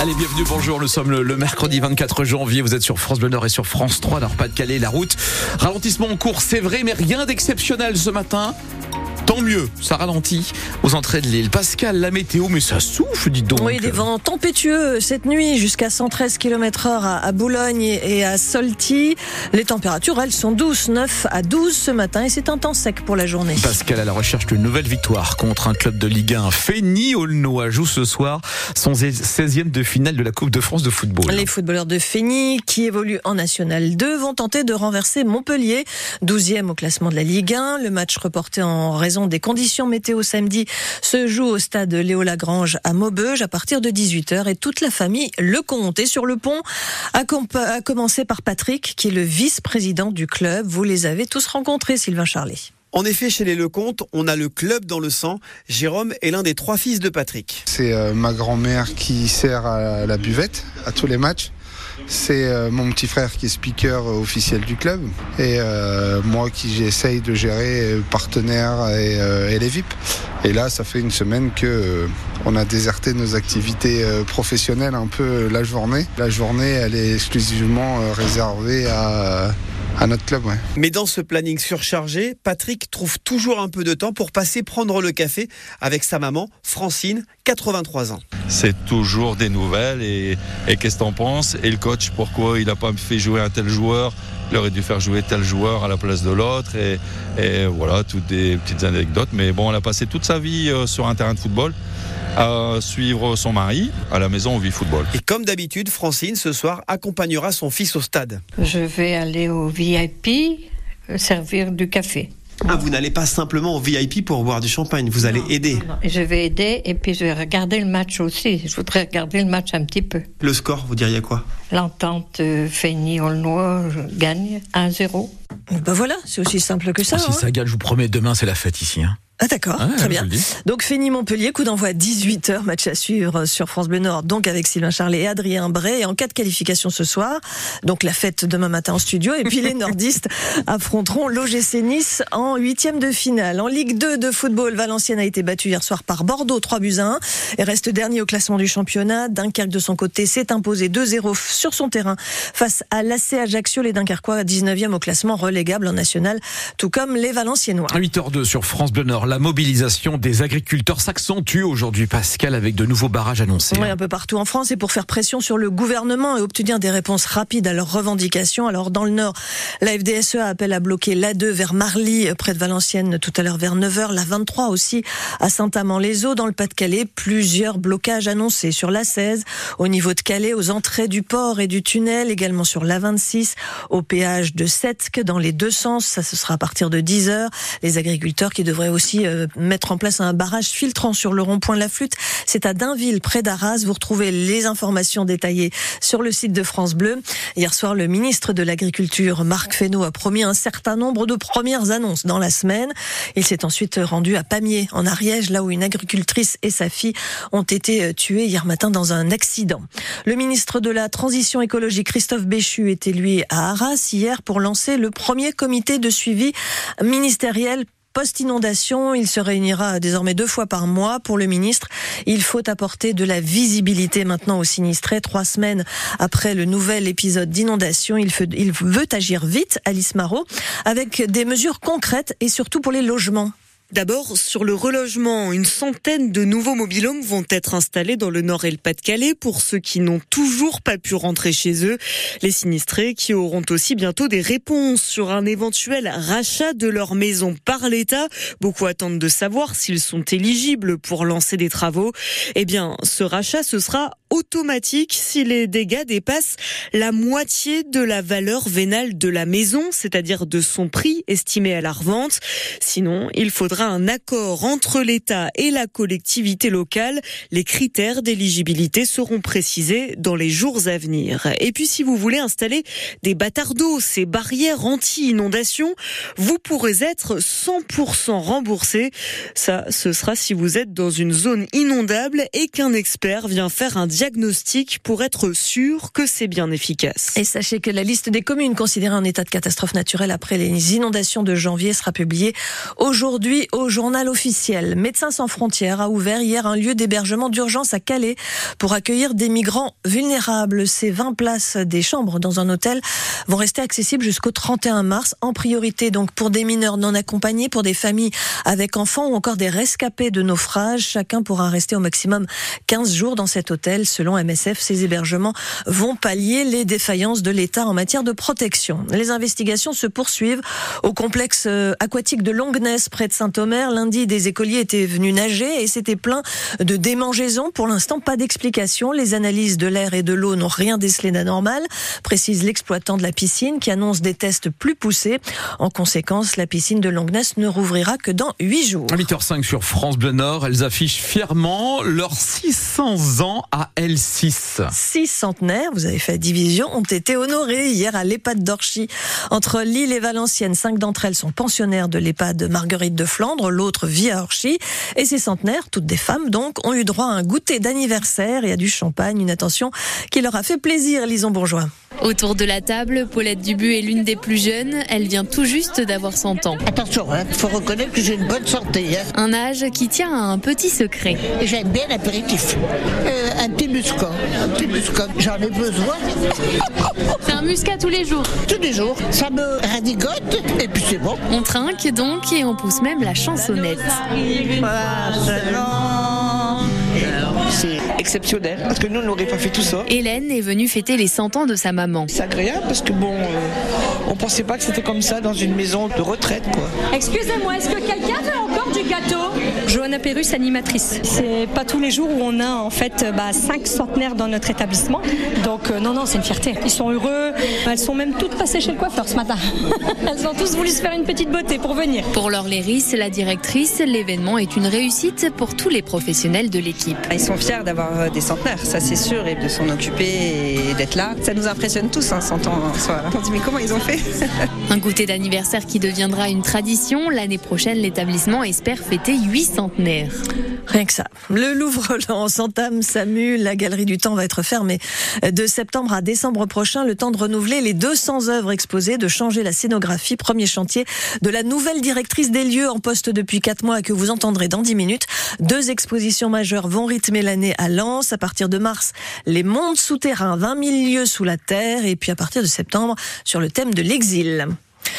Allez, bienvenue, bonjour. Nous sommes le, mercredi 24 janvier. Vous êtes sur France Bleu Nord et sur France 3, alors pas de Calais, la route. Ralentissement en cours, c'est vrai, mais rien d'exceptionnel ce matin. Tant mieux, ça ralentit aux entrées de l'île. Pascal, la météo, mais ça souffle, dis donc. Oui, des vents tempétueux cette nuit jusqu'à 113 km heure à Boulogne et à Solti. Les températures, elles, sont douces, 9 à 12 ce matin et c'est un temps sec pour la journée. Pascal à la recherche d'une nouvelle victoire contre un club de Ligue 1. Fény Aulnois joue ce soir son 16e de finale de la Coupe de France de football. Les footballeurs de Fény, qui évoluent en National 2, vont tenter de renverser Montpellier, 12e au classement de la Ligue 1. Le match reporté en raison des conditions météo samedi se joue au stade Léo Lagrange à Maubeuge à partir de 18h et toute la famille le compte. Et sur le pont, a commencé par Patrick, qui est le vice-président du club. Vous les avez tous rencontrés, Sylvain Charlet. En effet, chez les Lecomte, on a le club dans le sang. Jérôme est l'un des trois fils de Patrick. C'est euh, ma grand-mère qui sert à la buvette à tous les matchs. C'est euh, mon petit frère qui est speaker officiel du club et euh, moi qui j'essaye de gérer euh, partenaires et, les VIP. Et là, ça fait une semaine que on a déserté nos activités professionnelles un peu la journée. La journée, elle est exclusivement réservée à à notre club. Ouais. Mais dans ce planning surchargé, Patrick trouve toujours un peu de temps pour passer prendre le café avec sa maman, Francine, 83 ans. C'est toujours des nouvelles et, qu'est-ce que t'en penses? Et le coach, pourquoi il n'a pas fait jouer un tel joueur? Il aurait dû faire jouer tel joueur à la place de l'autre et, et, voilà, toutes des petites anecdotes. Mais bon, on a passé toute sa vie euh, sur un terrain de football à suivre son mari. À la maison, on vit football. Et comme d'habitude, Francine, ce soir, accompagnera son fils au stade. Je vais aller au VIP euh, servir du café. Ah, vous n'allez pas simplement au VIP pour boire du champagne, vous allez aider. Je vais aider et puis je vais regarder le match aussi. Je voudrais regarder le match un petit peu. Le score, vous diriez quoi? L'entente euh, Fény-Aulnois gagne 1-0. Ben voilà, c'est aussi simple que ça. Ah, si hein. ça gagne, je vous promets, demain c'est la fête ici. Hein. Ah d'accord, très bien. Donc Fény Montpellier, coup d'envoi à 18h, match à suivre sur France Bleu Nord, donc avec Sylvain Charlet et Adrien Bray. Et en cas de qualification ce soir, donc la fête demain matin en studio. Et puis les nordistes affronteront l'OGC Nice en huitième de finale. En Ligue 2 de football, Valenciennes a été battu hier soir par Bordeaux, 3 buts à 1 et reste dernier au classement du championnat. Dunkerque de son côté s'est imposé 2-0 sur son terrain face à l'AC Ajaccio. Les Dunkerquois 19e au classement relégable en national, tout comme les Valenciennois. 8h02 sur France Bleu Nord la mobilisation des agriculteurs s'accentue aujourd'hui, Pascal, avec de nouveaux barrages annoncés. Oui, un peu partout en France et pour faire pression sur le gouvernement et obtenir des réponses rapides à leurs revendications. Alors, dans le Nord, la FDSE appelle à bloquer l'A2 vers Marly, près de Valenciennes, tout à l'heure vers 9h. La 23 aussi à Saint-Amand-les-Eaux, dans le Pas-de-Calais. Plusieurs blocages annoncés sur la 16, au niveau de Calais, aux entrées du port et du tunnel, également sur la 26, au péage de Setsk, dans les deux sens. Ça, ce sera à partir de 10h. Les agriculteurs qui devraient aussi euh, mettre en place un barrage filtrant sur le rond-point de la Flûte. C'est à Dainville, près d'Arras. Vous retrouvez les informations détaillées sur le site de France Bleu. Hier soir, le ministre de l'Agriculture, Marc Fesneau, a promis un certain nombre de premières annonces dans la semaine. Il s'est ensuite rendu à Pamiers, en Ariège, là où une agricultrice et sa fille ont été tuées hier matin dans un accident. Le ministre de la Transition écologique, Christophe Béchu, était lui à Arras hier pour lancer le premier comité de suivi ministériel post-inondation. Il se réunira désormais deux fois par mois pour le ministre. Il faut apporter de la visibilité maintenant aux sinistrés. Trois semaines après le nouvel épisode d'inondation, il, veut agir vite, Alice Marot, avec des mesures concrètes et surtout pour les logements. D'abord, sur le relogement, une centaine de nouveaux mobilhomes vont être installés dans le Nord et le Pas-de-Calais pour ceux qui n'ont toujours pas pu rentrer chez eux. Les sinistrés qui auront aussi bientôt des réponses sur un éventuel rachat de leur maison par l'État. Beaucoup attendent de savoir s'ils sont éligibles pour lancer des travaux. Eh bien, ce rachat, ce sera automatique si les dégâts dépassent la moitié de la valeur vénale de la maison, c'est-à-dire de son prix estimé à la revente. Sinon, il faudra un accord entre l'État et la collectivité locale. Les critères d'éligibilité seront précisés dans les jours à venir. Et puis, si vous voulez installer des bâtards d'eau, ces barrières anti-inondation, vous pourrez être 100% remboursé. Ça, ce sera si vous êtes dans une zone inondable et qu'un expert vient faire un diagnostic pour être sûr que c'est bien efficace. Et sachez que la liste des communes considérées en état de catastrophe naturelle après les inondations de janvier sera publiée aujourd'hui au journal officiel. Médecins sans frontières a ouvert hier un lieu d'hébergement d'urgence à Calais pour accueillir des migrants vulnérables. Ces 20 places des chambres dans un hôtel vont rester accessibles jusqu'au 31 mars, en priorité donc pour des mineurs non accompagnés, pour des familles avec enfants ou encore des rescapés de naufrage. Chacun pourra rester au maximum 15 jours dans cet hôtel. Selon MSF, ces hébergements vont pallier les défaillances de l'État en matière de protection. Les investigations se poursuivent au complexe euh, aquatique de Longness près de Saint-Omer. Lundi, des écoliers étaient venus nager et c'était plein de démangeaisons. Pour l'instant, pas d'explication. Les analyses de l'air et de l'eau n'ont rien décelé d'anormal, précise l'exploitant de la piscine qui annonce des tests plus poussés. En conséquence, la piscine de Longness ne rouvrira que dans 8 jours. 8h05 sur France Bleu Nord, elles affichent fièrement leurs 600 ans à L6. Six centenaires, vous avez fait la division, ont été honorés hier à l'EHPAD d'Orchy. Entre Lille et Valenciennes, cinq d'entre elles sont pensionnaires de l'EHPAD Marguerite de Flandre, l'autre vit à Orchy. Et ces centenaires, toutes des femmes donc, ont eu droit à un goûter d'anniversaire et à du champagne, une attention qui leur a fait plaisir, Lison Bourgeois. Autour de la table, Paulette Dubu est l'une des plus jeunes. Elle vient tout juste d'avoir 100 ans. Attention, il hein, faut reconnaître que j'ai une bonne santé. Hein. Un âge qui tient à un petit secret. J'aime bien l'apéritif. Euh, un petit muscat. Un petit muscat. J'en ai besoin. C'est un muscat tous les jours. Tous les jours. Ça me radigote et puis c'est bon. On trinque donc et on pousse même la chansonnette. C'est exceptionnel parce que nous on n'aurait pas fait tout ça. Hélène est venue fêter les 100 ans de sa maman. C'est agréable parce que bon, euh, on pensait pas que c'était comme ça dans une maison de retraite quoi. Excusez-moi, est-ce que quelqu'un veut encore du gâteau? Johanna Pérus, animatrice. C'est pas tous les jours où on a en fait bah, cinq centenaires dans notre établissement. Donc euh, non, non, c'est une fierté. Ils sont heureux. Elles sont même toutes passées chez le coiffeur ce matin. Elles ont tous voulu se faire une petite beauté pour venir. Pour Laure Léris, la directrice, l'événement est une réussite pour tous les professionnels de l'équipe. Ils sont fiers d'avoir des centenaires, ça c'est sûr, et de s'en occuper et d'être là. Ça nous impressionne tous, hein, 100 ans en soi. On dit mais comment ils ont fait? Un goûter d'anniversaire qui deviendra une tradition. L'année prochaine, l'établissement espère fêter 8 centenaires. Rien que ça. Le Louvre-Lens s'entame, Samu. La Galerie du Temps va être fermée de septembre à décembre prochain. Le temps de renouveler les 200 œuvres exposées, de changer la scénographie. Premier chantier de la nouvelle directrice des lieux en poste depuis 4 mois que vous entendrez dans 10 minutes. Deux expositions majeures vont rythmer l'année à Lens. À partir de mars, les mondes souterrains, 20 000 lieux sous la terre. Et puis à partir de septembre, sur le thème de l'exil.